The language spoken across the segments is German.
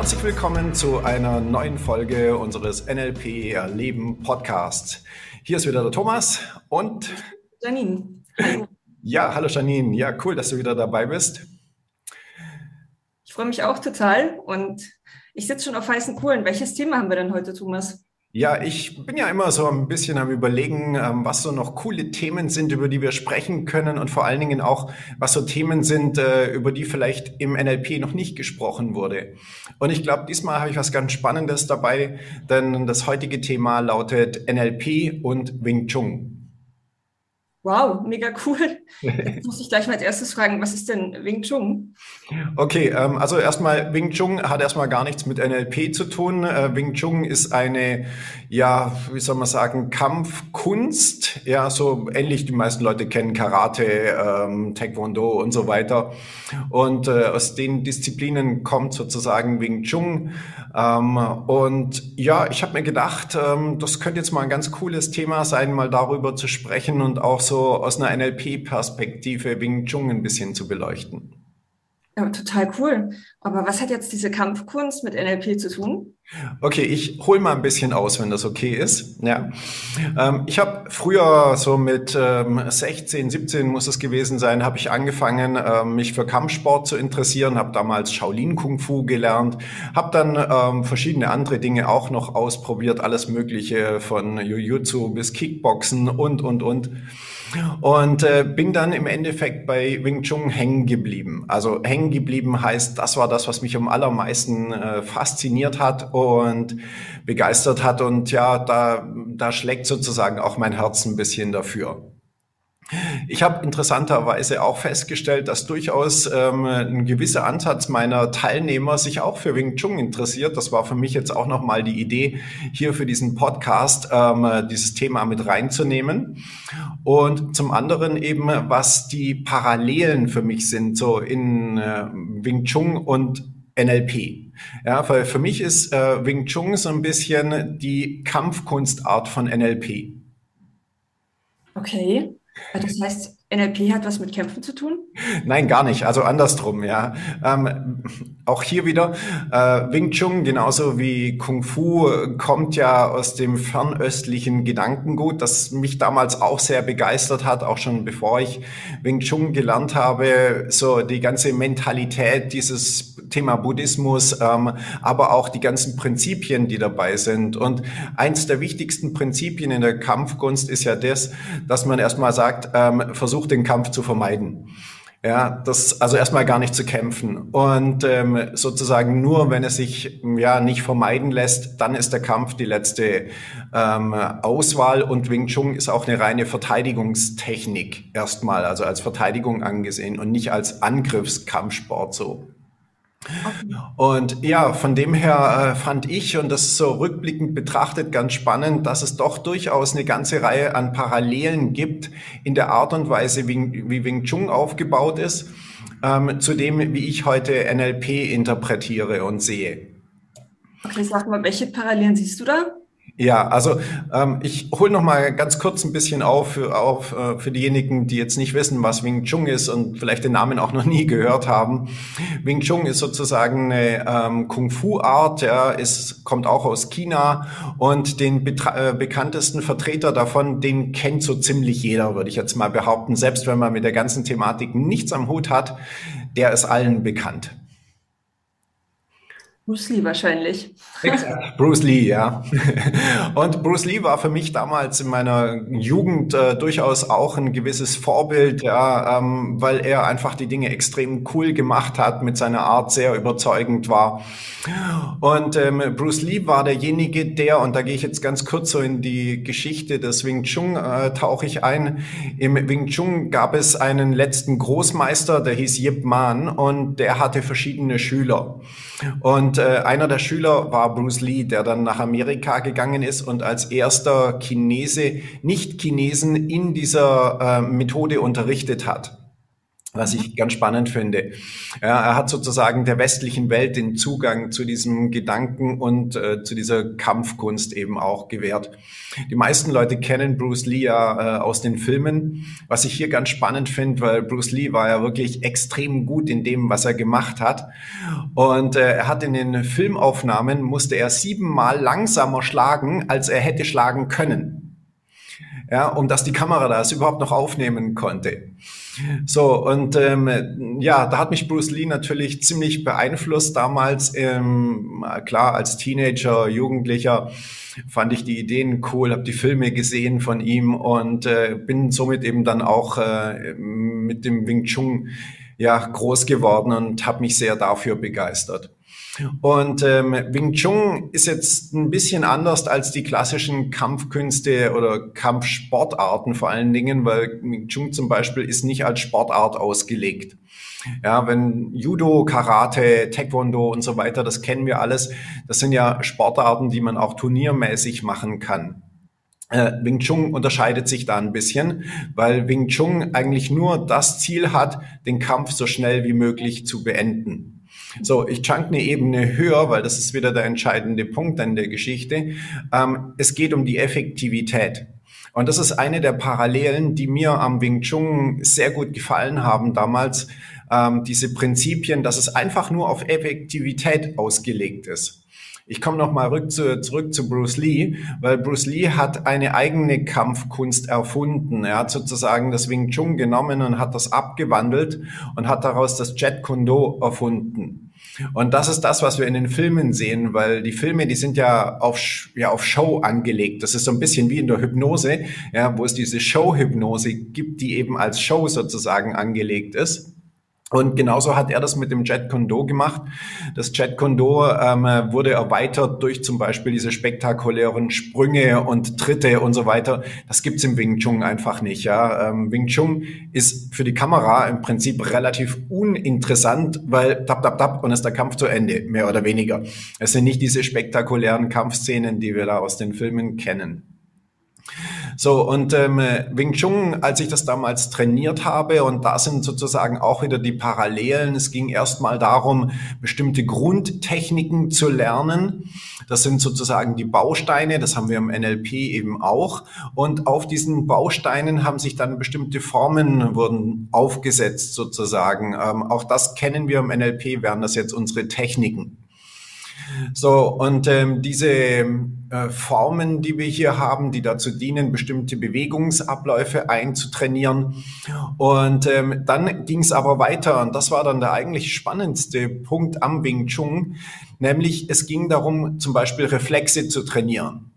herzlich willkommen zu einer neuen Folge unseres NLP Erleben Podcasts. Hier ist wieder der Thomas und Janine. Hallo. Ja, hallo Janine. Ja, cool, dass du wieder dabei bist. Ich freue mich auch total und ich sitze schon auf heißen Kohlen. Welches Thema haben wir denn heute, Thomas? Ja, ich bin ja immer so ein bisschen am Überlegen, ähm, was so noch coole Themen sind, über die wir sprechen können und vor allen Dingen auch, was so Themen sind, äh, über die vielleicht im NLP noch nicht gesprochen wurde. Und ich glaube, diesmal habe ich was ganz Spannendes dabei, denn das heutige Thema lautet NLP und Wing Chun. Wow, mega cool. Jetzt muss ich gleich mal als erstes fragen, was ist denn Wing Chun? Okay, ähm, also erstmal, Wing Chun hat erstmal gar nichts mit NLP zu tun. Äh, Wing Chun ist eine, ja, wie soll man sagen, Kampfkunst. Ja, so ähnlich die meisten Leute kennen Karate, ähm, Taekwondo und so weiter. Und äh, aus den Disziplinen kommt sozusagen Wing Chun. Ähm, und ja, ich habe mir gedacht, ähm, das könnte jetzt mal ein ganz cooles Thema sein, mal darüber zu sprechen und auch so aus einer NLP-Perspektive Wing Chun ein bisschen zu beleuchten. Ja, total cool. Aber was hat jetzt diese Kampfkunst mit NLP zu tun? Okay, ich hole mal ein bisschen aus, wenn das okay ist. Ja, ähm, ich habe früher so mit ähm, 16, 17 muss es gewesen sein, habe ich angefangen, ähm, mich für Kampfsport zu interessieren, habe damals Shaolin Kung Fu gelernt, habe dann ähm, verschiedene andere Dinge auch noch ausprobiert, alles Mögliche von Jiu-Jitsu bis Kickboxen und und und und äh, bin dann im Endeffekt bei Wing Chun hängen geblieben. Also hängen geblieben heißt, das war das, was mich am allermeisten äh, fasziniert hat und begeistert hat. Und ja, da, da schlägt sozusagen auch mein Herz ein bisschen dafür. Ich habe interessanterweise auch festgestellt, dass durchaus ähm, ein gewisser Ansatz meiner Teilnehmer sich auch für Wing Chun interessiert. Das war für mich jetzt auch nochmal die Idee, hier für diesen Podcast ähm, dieses Thema mit reinzunehmen. Und zum anderen eben, was die Parallelen für mich sind, so in äh, Wing Chun und NLP. Ja, weil für mich ist äh, Wing Chun so ein bisschen die Kampfkunstart von NLP. Okay. Das heißt, NLP hat was mit Kämpfen zu tun? Nein, gar nicht. Also andersrum, ja. Ähm, auch hier wieder, äh, Wing Chun, genauso wie Kung Fu, kommt ja aus dem fernöstlichen Gedankengut, das mich damals auch sehr begeistert hat, auch schon bevor ich Wing Chun gelernt habe, so die ganze Mentalität dieses Thema Buddhismus, ähm, aber auch die ganzen Prinzipien, die dabei sind. Und eins der wichtigsten Prinzipien in der Kampfkunst ist ja das, dass man erstmal sagt, ähm, versucht den Kampf zu vermeiden. Ja, das also erstmal gar nicht zu kämpfen und ähm, sozusagen nur, wenn es sich ja nicht vermeiden lässt, dann ist der Kampf die letzte ähm, Auswahl und Wing Chun ist auch eine reine Verteidigungstechnik erstmal, also als Verteidigung angesehen und nicht als Angriffskampfsport so. Und ja, von dem her äh, fand ich, und das so rückblickend betrachtet ganz spannend, dass es doch durchaus eine ganze Reihe an Parallelen gibt in der Art und Weise, wie, wie Wing Chun aufgebaut ist, ähm, zu dem, wie ich heute NLP interpretiere und sehe. Okay, sag mal, welche Parallelen siehst du da? Ja, also ähm, ich hole noch mal ganz kurz ein bisschen auf, für, auf äh, für diejenigen, die jetzt nicht wissen, was Wing Chun ist und vielleicht den Namen auch noch nie gehört haben. Wing Chun ist sozusagen eine ähm, Kung Fu Art, ja, ist kommt auch aus China und den äh, bekanntesten Vertreter davon, den kennt so ziemlich jeder, würde ich jetzt mal behaupten, selbst wenn man mit der ganzen Thematik nichts am Hut hat, der ist allen bekannt. Bruce Lee wahrscheinlich. Bruce Lee, ja. Und Bruce Lee war für mich damals in meiner Jugend äh, durchaus auch ein gewisses Vorbild, ja, ähm, weil er einfach die Dinge extrem cool gemacht hat, mit seiner Art sehr überzeugend war. Und ähm, Bruce Lee war derjenige, der, und da gehe ich jetzt ganz kurz so in die Geschichte des Wing Chun, äh, tauche ich ein. Im Wing Chun gab es einen letzten Großmeister, der hieß Yip Man und der hatte verschiedene Schüler. Und äh, einer der Schüler war Bruce Lee, der dann nach Amerika gegangen ist und als erster Chinese Nicht-Chinesen in dieser äh, Methode unterrichtet hat. Was ich ganz spannend finde. Er hat sozusagen der westlichen Welt den Zugang zu diesem Gedanken und äh, zu dieser Kampfkunst eben auch gewährt. Die meisten Leute kennen Bruce Lee ja äh, aus den Filmen, was ich hier ganz spannend finde, weil Bruce Lee war ja wirklich extrem gut in dem, was er gemacht hat. Und äh, er hat in den Filmaufnahmen, musste er siebenmal langsamer schlagen, als er hätte schlagen können ja, um dass die Kamera das überhaupt noch aufnehmen konnte. So, und ähm, ja, da hat mich Bruce Lee natürlich ziemlich beeinflusst damals. Ähm, klar, als Teenager, Jugendlicher fand ich die Ideen cool, habe die Filme gesehen von ihm und äh, bin somit eben dann auch äh, mit dem Wing Chun ja groß geworden und habe mich sehr dafür begeistert. Und ähm, Wing Chun ist jetzt ein bisschen anders als die klassischen Kampfkünste oder Kampfsportarten vor allen Dingen, weil Wing Chun zum Beispiel ist nicht als Sportart ausgelegt. Ja, wenn Judo, Karate, Taekwondo und so weiter, das kennen wir alles. Das sind ja Sportarten, die man auch turniermäßig machen kann. Äh, Wing Chun unterscheidet sich da ein bisschen, weil Wing Chun eigentlich nur das Ziel hat, den Kampf so schnell wie möglich zu beenden. So, ich chunk eine Ebene höher, weil das ist wieder der entscheidende Punkt an der Geschichte. Ähm, es geht um die Effektivität. Und das ist eine der Parallelen, die mir am Wing Chun sehr gut gefallen haben damals. Ähm, diese Prinzipien, dass es einfach nur auf Effektivität ausgelegt ist. Ich komme noch mal zu, zurück zu Bruce Lee, weil Bruce Lee hat eine eigene Kampfkunst erfunden. Er hat sozusagen das Wing Chun genommen und hat das abgewandelt und hat daraus das Jet Kundo erfunden. Und das ist das, was wir in den Filmen sehen, weil die Filme, die sind ja auf, ja, auf Show angelegt. Das ist so ein bisschen wie in der Hypnose, ja, wo es diese Show-Hypnose gibt, die eben als Show sozusagen angelegt ist. Und genauso hat er das mit dem Jet Kondo gemacht. Das Jet Kondo ähm, wurde erweitert durch zum Beispiel diese spektakulären Sprünge und Tritte und so weiter. Das gibt's im Wing Chun einfach nicht. Ja? Ähm, Wing Chun ist für die Kamera im Prinzip relativ uninteressant, weil tap, tap, tap und ist der Kampf zu Ende, mehr oder weniger. Es sind nicht diese spektakulären Kampfszenen, die wir da aus den Filmen kennen. So, und ähm, Wing Chun, als ich das damals trainiert habe, und da sind sozusagen auch wieder die Parallelen. Es ging erstmal darum, bestimmte Grundtechniken zu lernen. Das sind sozusagen die Bausteine, das haben wir im NLP eben auch. Und auf diesen Bausteinen haben sich dann bestimmte Formen wurden aufgesetzt sozusagen. Ähm, auch das kennen wir im NLP, wären das jetzt unsere Techniken. So, und ähm, diese äh, Formen, die wir hier haben, die dazu dienen, bestimmte Bewegungsabläufe einzutrainieren. Und ähm, dann ging es aber weiter, und das war dann der eigentlich spannendste Punkt am Wing Chun, nämlich es ging darum, zum Beispiel Reflexe zu trainieren.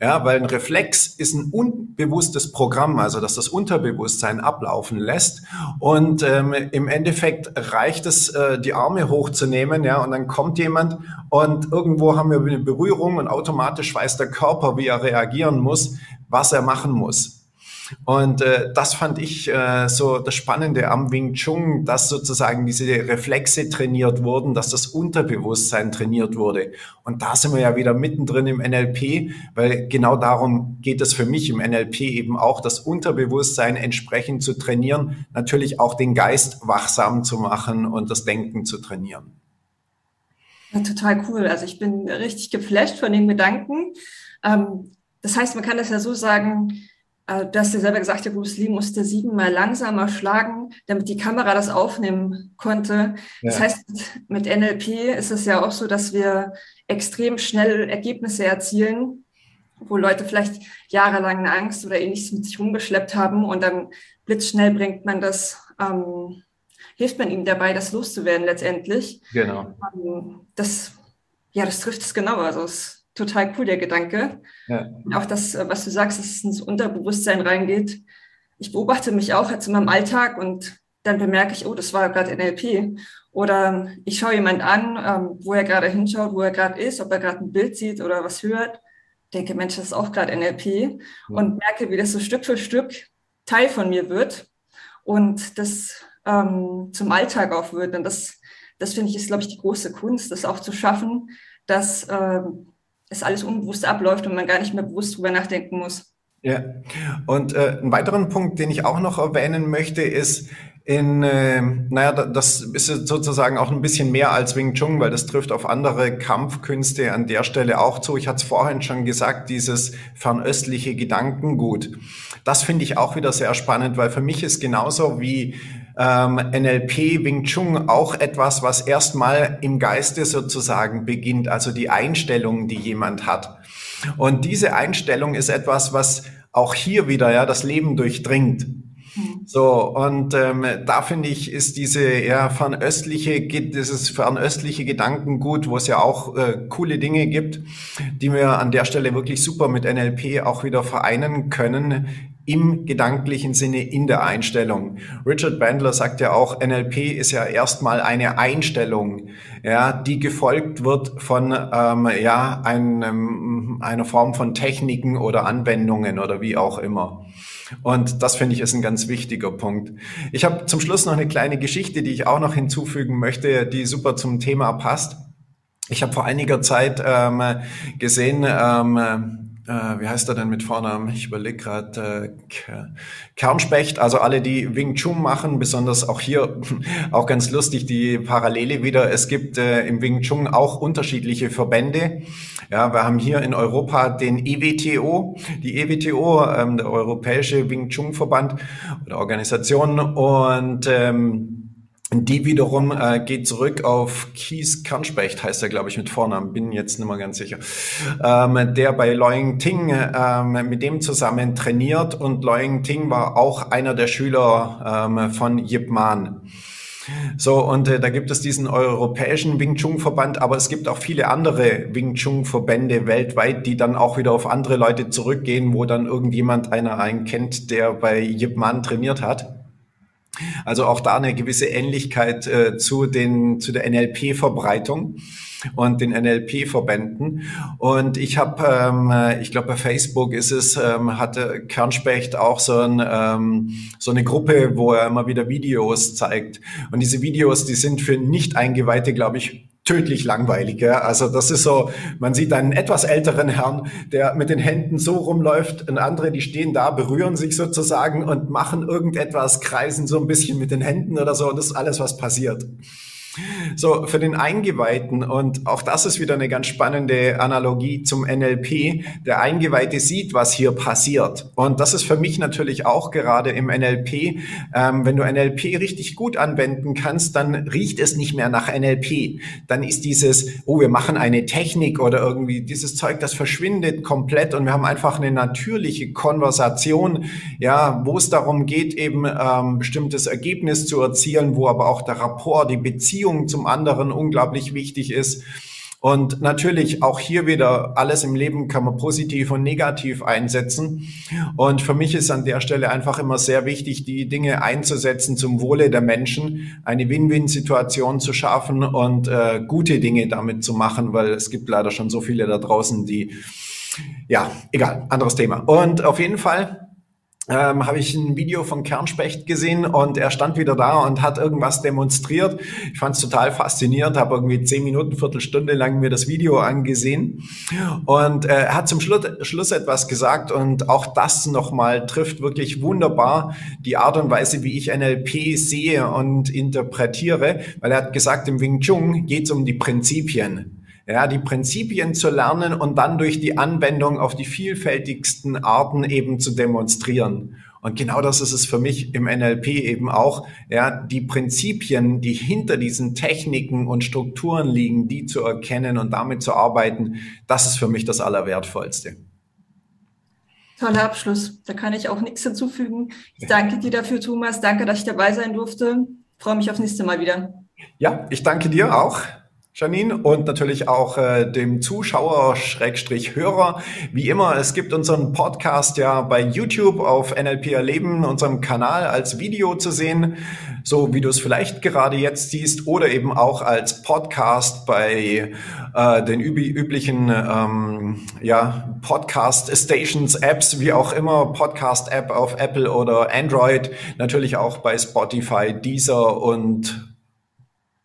Ja, weil ein Reflex ist ein unbewusstes Programm, also dass das Unterbewusstsein ablaufen lässt. Und ähm, im Endeffekt reicht es, äh, die Arme hochzunehmen, ja, und dann kommt jemand und irgendwo haben wir eine Berührung und automatisch weiß der Körper, wie er reagieren muss, was er machen muss. Und äh, das fand ich äh, so das Spannende am Wing Chun, dass sozusagen diese Reflexe trainiert wurden, dass das Unterbewusstsein trainiert wurde. Und da sind wir ja wieder mittendrin im NLP, weil genau darum geht es für mich im NLP eben auch, das Unterbewusstsein entsprechend zu trainieren, natürlich auch den Geist wachsam zu machen und das Denken zu trainieren. Ja, total cool. Also ich bin richtig geflasht von den Gedanken. Ähm, das heißt, man kann das ja so sagen, äh, du hast ja selber gesagt, der Bruce Lee musste siebenmal langsamer schlagen, damit die Kamera das aufnehmen konnte. Ja. Das heißt, mit NLP ist es ja auch so, dass wir extrem schnell Ergebnisse erzielen, wo Leute vielleicht jahrelang eine Angst oder ähnliches mit sich rumgeschleppt haben und dann blitzschnell bringt man das, ähm, hilft man ihm dabei, das loszuwerden letztendlich. Genau. Ähm, das, ja, das trifft es genau. Also es total cool, der Gedanke. Ja. Auch das, äh, was du sagst, dass es ins Unterbewusstsein reingeht. Ich beobachte mich auch jetzt in meinem Alltag und dann bemerke ich, oh, das war gerade NLP. Oder ich schaue jemand an, ähm, wo er gerade hinschaut, wo er gerade ist, ob er gerade ein Bild sieht oder was hört. Denke, Mensch, das ist auch gerade NLP. Ja. Und merke, wie das so Stück für Stück Teil von mir wird und das ähm, zum Alltag auch wird. Und das, das finde ich, ist, glaube ich, die große Kunst, das auch zu schaffen, dass ähm, es alles unbewusst abläuft und man gar nicht mehr bewusst drüber nachdenken muss. Ja, und äh, einen weiteren Punkt, den ich auch noch erwähnen möchte, ist, in, äh, naja, das ist sozusagen auch ein bisschen mehr als Wing Chun, weil das trifft auf andere Kampfkünste an der Stelle auch zu. Ich hatte es vorhin schon gesagt, dieses fernöstliche Gedankengut. Das finde ich auch wieder sehr spannend, weil für mich ist genauso wie ähm, NLP, Wing Chun auch etwas, was erstmal im Geiste sozusagen beginnt, also die Einstellung, die jemand hat. Und diese Einstellung ist etwas, was auch hier wieder ja das Leben durchdringt. Mhm. So, und ähm, da finde ich, ist diese ja, fernöstliche, dieses fernöstliche Gedankengut, wo es ja auch äh, coole Dinge gibt, die wir an der Stelle wirklich super mit NLP auch wieder vereinen können, im gedanklichen Sinne in der Einstellung. Richard Bandler sagt ja auch, NLP ist ja erstmal eine Einstellung, ja, die gefolgt wird von ähm, ja einem, einer Form von Techniken oder Anwendungen oder wie auch immer. Und das finde ich ist ein ganz wichtiger Punkt. Ich habe zum Schluss noch eine kleine Geschichte, die ich auch noch hinzufügen möchte, die super zum Thema passt. Ich habe vor einiger Zeit ähm, gesehen, ähm, äh, wie heißt er denn mit Vornamen? Ich überlege gerade, äh, Kernspecht, also alle, die Wing Chun machen, besonders auch hier, auch ganz lustig, die Parallele wieder. Es gibt äh, im Wing Chun auch unterschiedliche Verbände. Ja, wir haben hier in Europa den EWTO, die EWTO, ähm, der Europäische Wing Chun Verband oder Organisation und ähm, die wiederum äh, geht zurück auf Kies Kernspecht, heißt er, glaube ich, mit Vornamen, bin jetzt nicht mehr ganz sicher, ähm, der bei Loying Ting ähm, mit dem zusammen trainiert und Loying Ting war auch einer der Schüler ähm, von Yip Man. So, und äh, da gibt es diesen europäischen Wing Chun Verband, aber es gibt auch viele andere Wing Chun Verbände weltweit, die dann auch wieder auf andere Leute zurückgehen, wo dann irgendjemand einer einen kennt, der bei Yip Man trainiert hat. Also auch da eine gewisse Ähnlichkeit äh, zu den zu der NLP-Verbreitung und den NLP-Verbänden. Und ich habe, ähm, äh, ich glaube bei Facebook ist es, ähm, hatte Kernspecht auch so, ein, ähm, so eine Gruppe, wo er immer wieder Videos zeigt. Und diese Videos, die sind für Nicht-Eingeweihte, glaube ich, tödlich langweilig. Ja? Also das ist so, man sieht einen etwas älteren Herrn, der mit den Händen so rumläuft und andere, die stehen da, berühren sich sozusagen und machen irgendetwas, kreisen so ein bisschen mit den Händen oder so und das ist alles, was passiert. So, für den Eingeweihten, und auch das ist wieder eine ganz spannende Analogie zum NLP, der Eingeweihte sieht, was hier passiert. Und das ist für mich natürlich auch gerade im NLP, ähm, wenn du NLP richtig gut anwenden kannst, dann riecht es nicht mehr nach NLP. Dann ist dieses, oh, wir machen eine Technik oder irgendwie dieses Zeug, das verschwindet komplett und wir haben einfach eine natürliche Konversation, ja, wo es darum geht, eben ähm, bestimmtes Ergebnis zu erzielen, wo aber auch der Rapport, die Beziehung Beziehung zum anderen unglaublich wichtig ist. Und natürlich auch hier wieder alles im Leben kann man positiv und negativ einsetzen. Und für mich ist an der Stelle einfach immer sehr wichtig, die Dinge einzusetzen zum Wohle der Menschen, eine Win-Win-Situation zu schaffen und äh, gute Dinge damit zu machen, weil es gibt leider schon so viele da draußen, die, ja, egal, anderes Thema. Und auf jeden Fall ähm, habe ich ein Video von Kernspecht gesehen und er stand wieder da und hat irgendwas demonstriert. Ich fand es total faszinierend, habe irgendwie zehn Minuten, Viertelstunde lang mir das Video angesehen. Und äh, hat zum Schluss, Schluss etwas gesagt und auch das nochmal trifft wirklich wunderbar die Art und Weise, wie ich NLP sehe und interpretiere, weil er hat gesagt, im Wing Chun geht es um die Prinzipien ja, die Prinzipien zu lernen und dann durch die Anwendung auf die vielfältigsten Arten eben zu demonstrieren. Und genau das ist es für mich im NLP eben auch, ja, die Prinzipien, die hinter diesen Techniken und Strukturen liegen, die zu erkennen und damit zu arbeiten, das ist für mich das Allerwertvollste. Toller Abschluss. Da kann ich auch nichts hinzufügen. Ich danke dir dafür, Thomas. Danke, dass ich dabei sein durfte. Ich freue mich aufs nächste Mal wieder. Ja, ich danke dir auch. Janine und natürlich auch äh, dem Zuschauer Schrägstrich Hörer. Wie immer, es gibt unseren Podcast ja bei YouTube auf NLP Erleben, unserem Kanal als Video zu sehen, so wie du es vielleicht gerade jetzt siehst oder eben auch als Podcast bei äh, den üb üblichen ähm, ja, Podcast Stations Apps, wie auch immer, Podcast App auf Apple oder Android, natürlich auch bei Spotify, Deezer und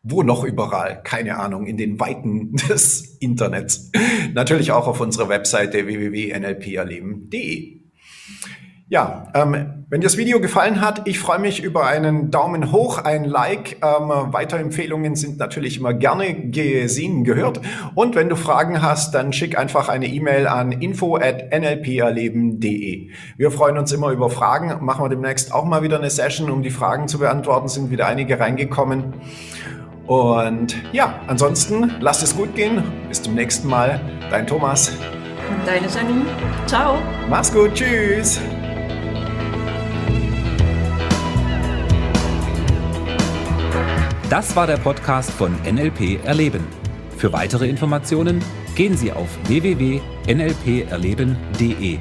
wo noch überall? Keine Ahnung, in den Weiten des Internets. Natürlich auch auf unserer Webseite www.nlperleben.de. Ja, ähm, wenn dir das Video gefallen hat, ich freue mich über einen Daumen hoch, ein Like. Ähm, Weiterempfehlungen sind natürlich immer gerne gesehen, gehört. Und wenn du Fragen hast, dann schick einfach eine E-Mail an info@nlperleben.de. Wir freuen uns immer über Fragen. Machen wir demnächst auch mal wieder eine Session, um die Fragen zu beantworten. Sind wieder einige reingekommen. Und ja, ansonsten lasst es gut gehen. Bis zum nächsten Mal. Dein Thomas. Und deine Janine. Ciao. Mach's gut. Tschüss. Das war der Podcast von NLP Erleben. Für weitere Informationen gehen Sie auf www.nlperleben.de.